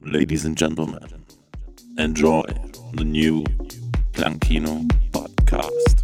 Ladies and gentlemen, enjoy the new Clankino podcast.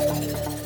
You're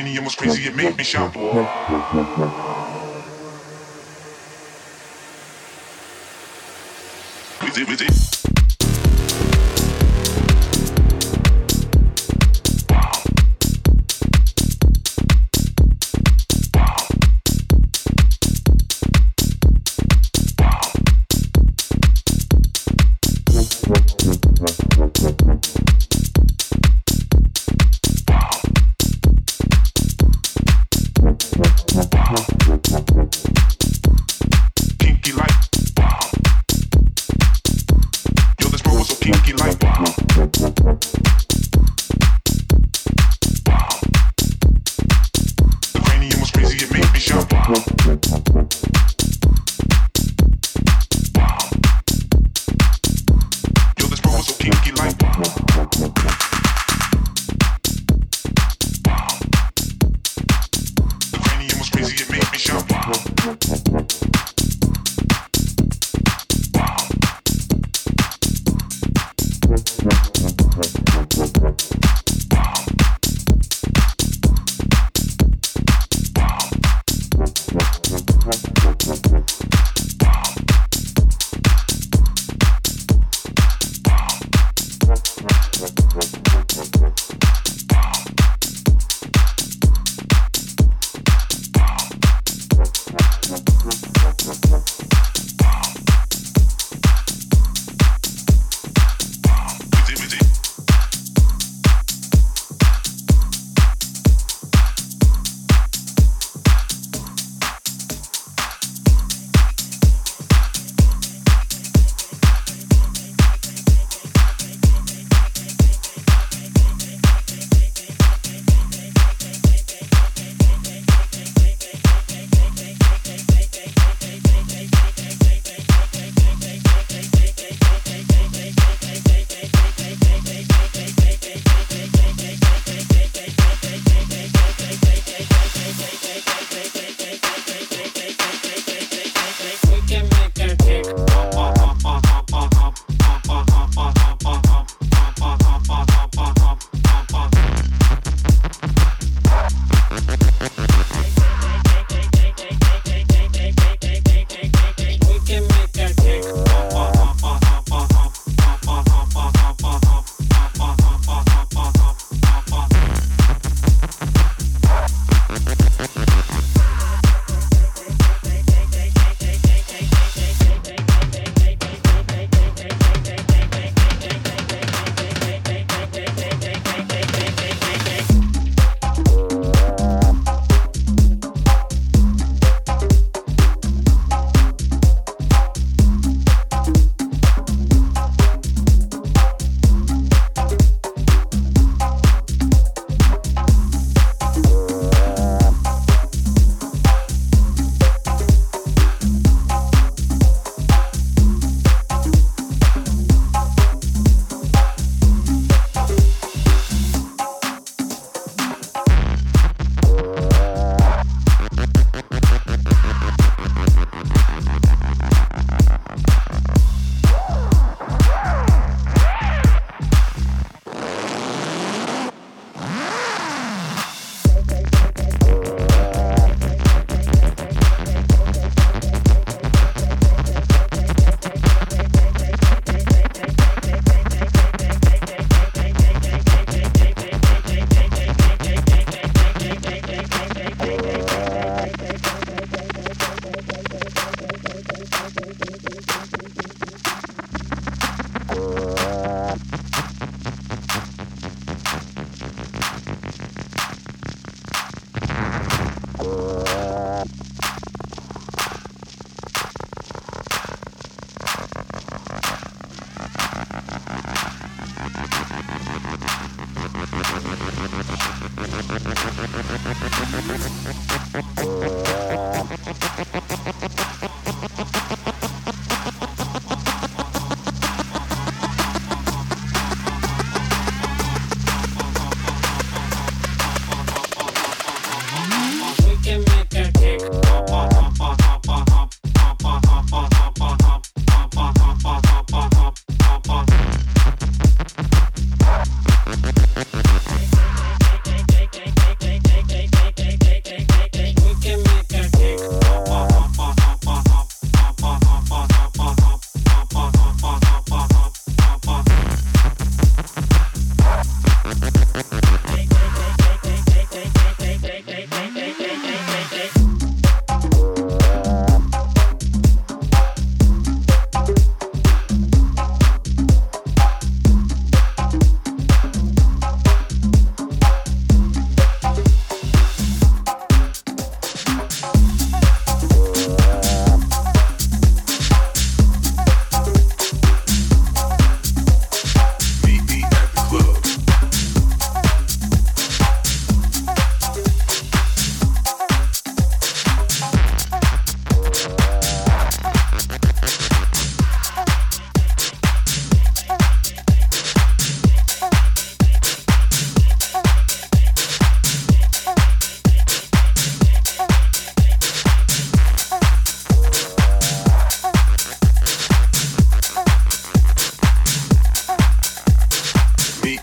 cranium was crazy, it made me shout. With it, with it.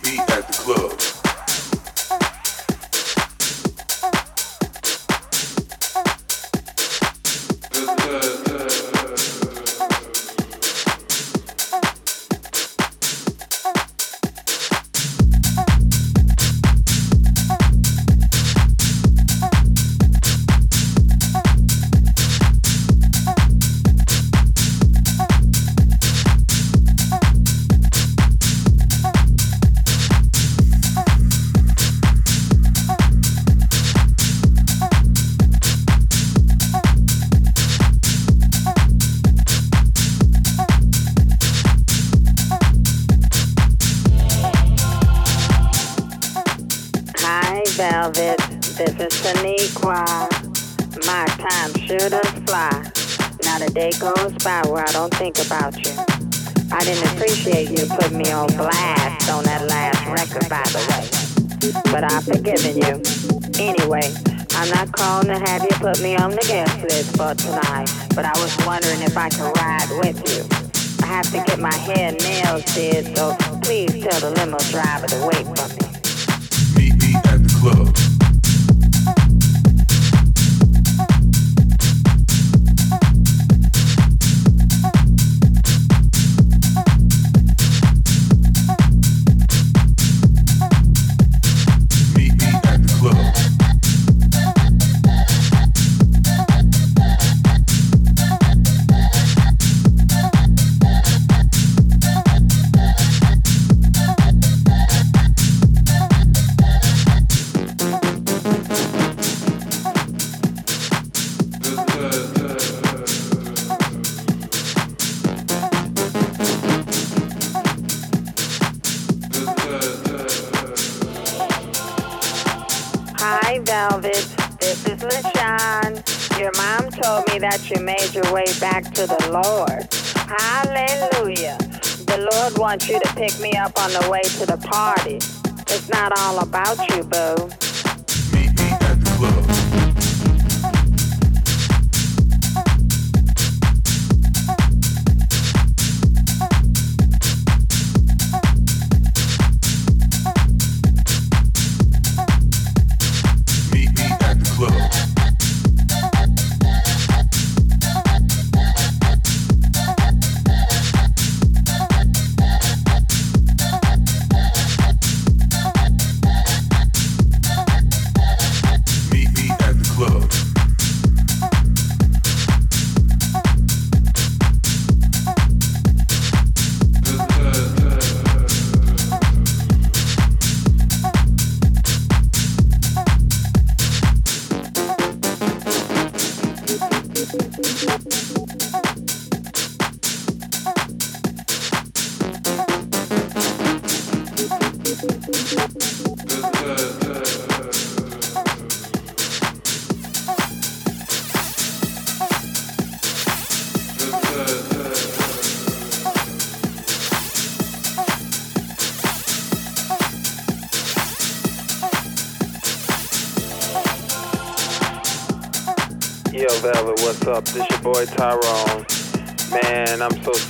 beat. think about you. I didn't appreciate you putting me on blast on that last record, by the way. But I've forgiven you. Anyway, I'm not calling to have you put me on the guest list for tonight, but I was wondering if I could ride with you. I have to get my hair and nails did, so please tell the limo driver to wait for me. that you made your way back to the Lord. Hallelujah. The Lord wants you to pick me up on the way to the party. It's not all about you, boo.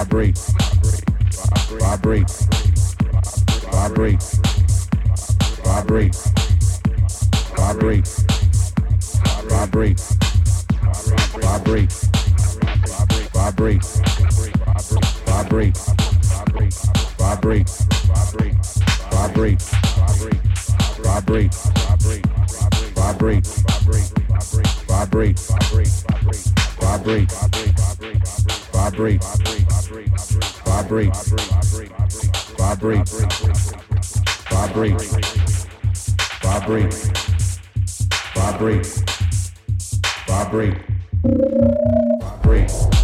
vibrate, vibrate, vibrate, vibrate, vibrate, vibrate, vibrate, vibrate, vibrate, vibrate, vibrate, vibrate, vibrate, vibrate, vibrate, vibrate, vibrate, vibrate, vibrate, vibrate, vibrate, vibrate, vibrate, vibrate, vibrate.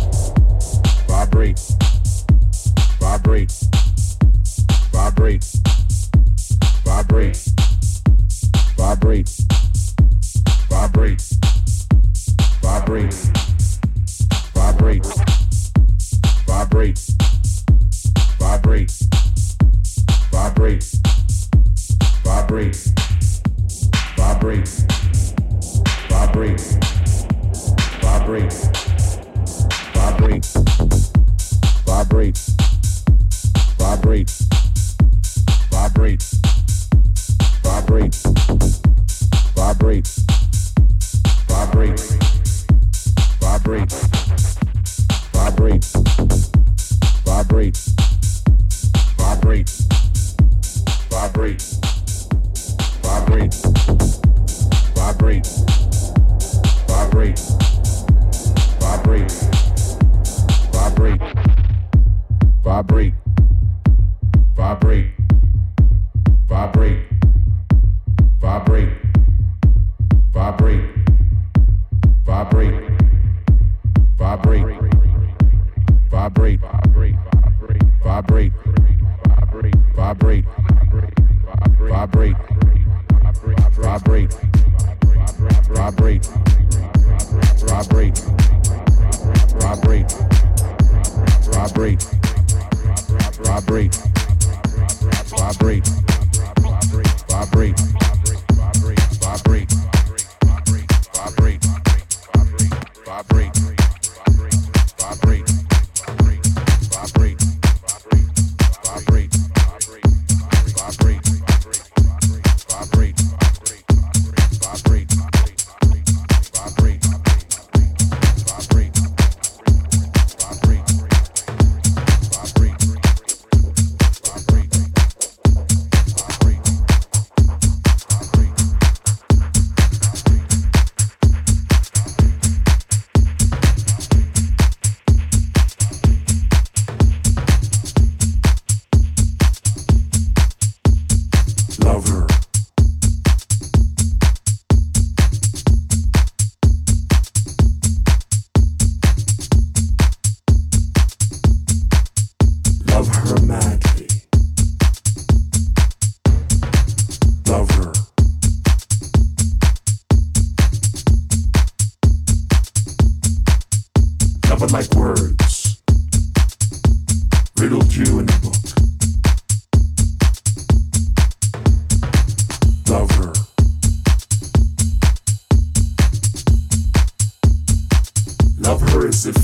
Love her as if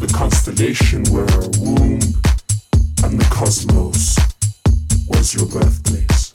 the constellation were her womb and the cosmos was your birthplace.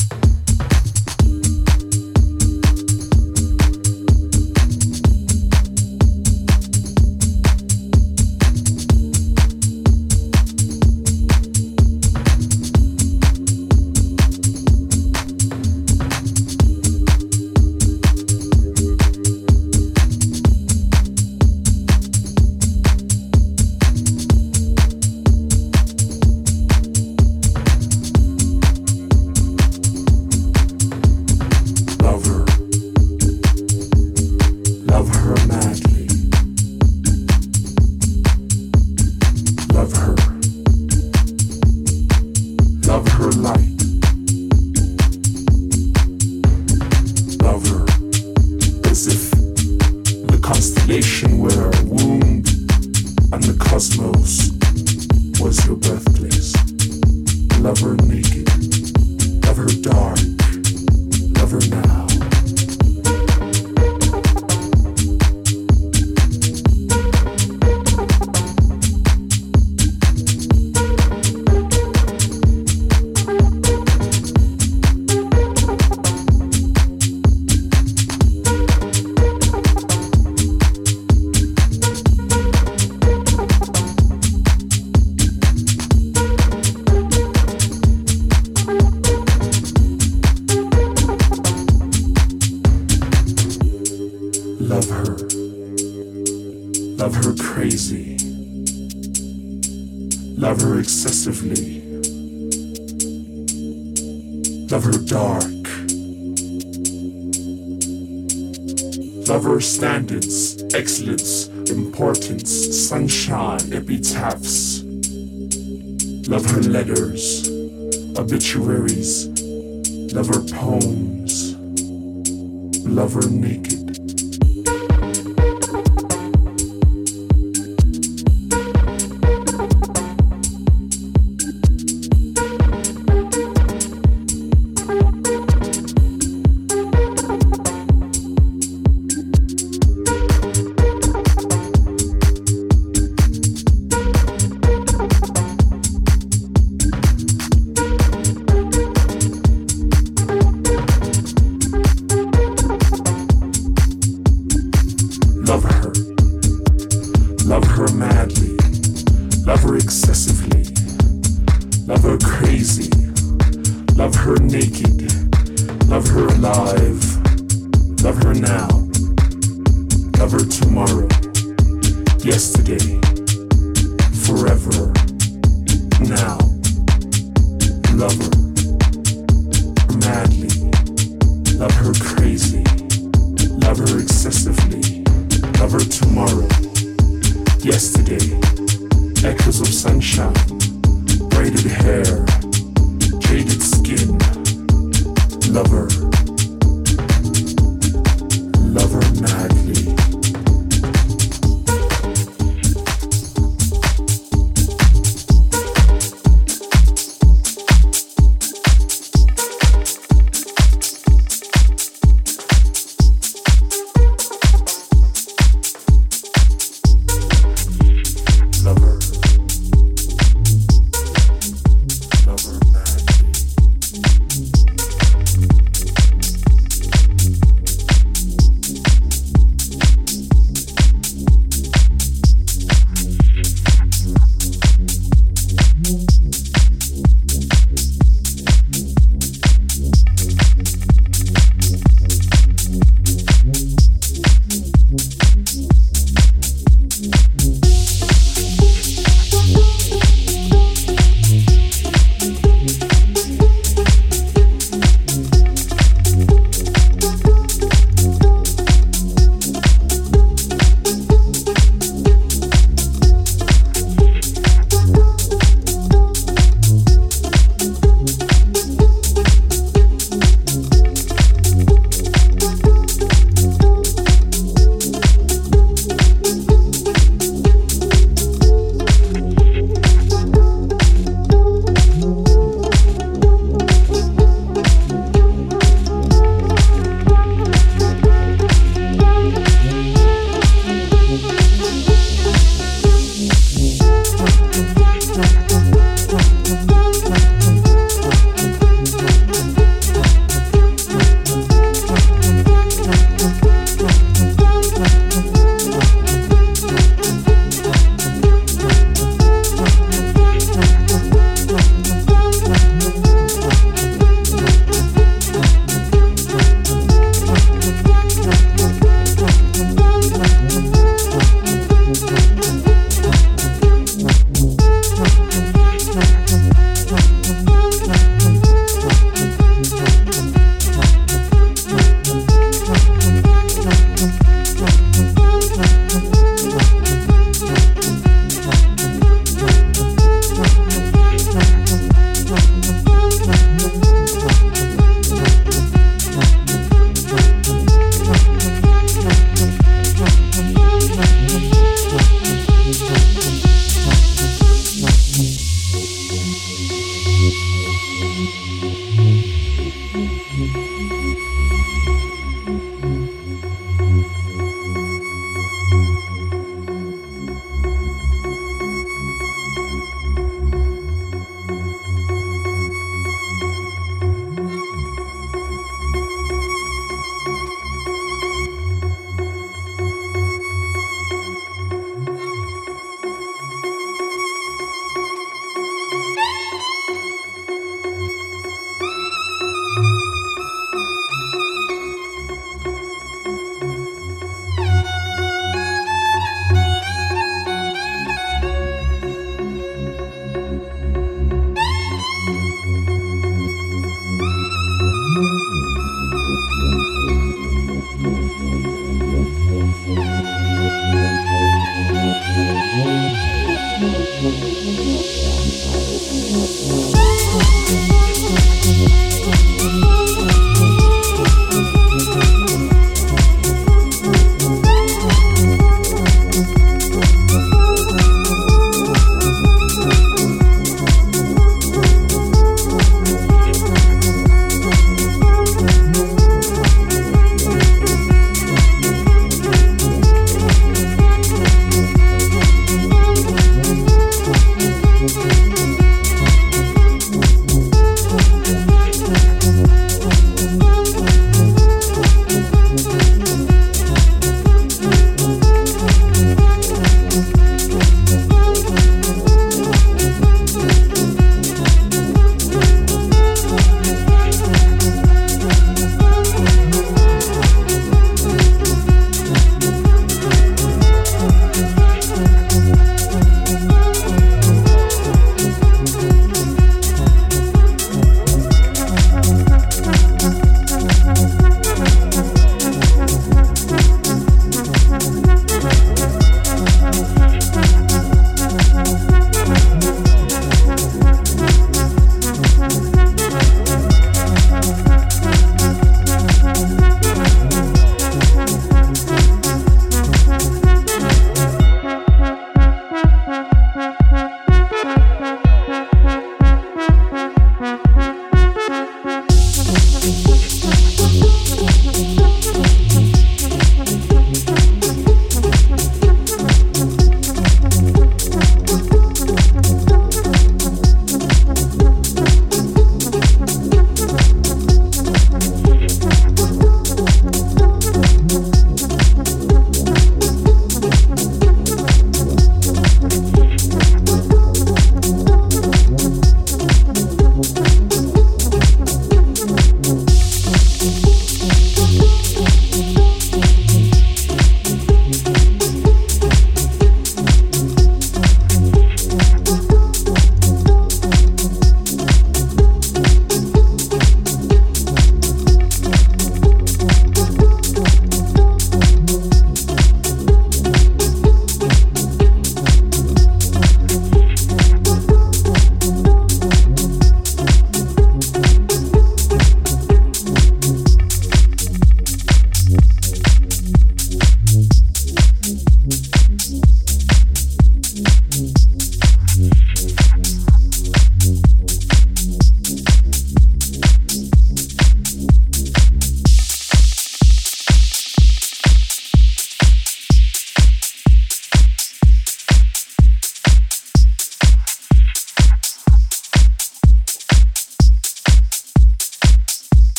Love her excessively. Love her dark. Love her standards, excellence, importance, sunshine, epitaphs. Love her letters, obituaries. Love her poems. Love her naked.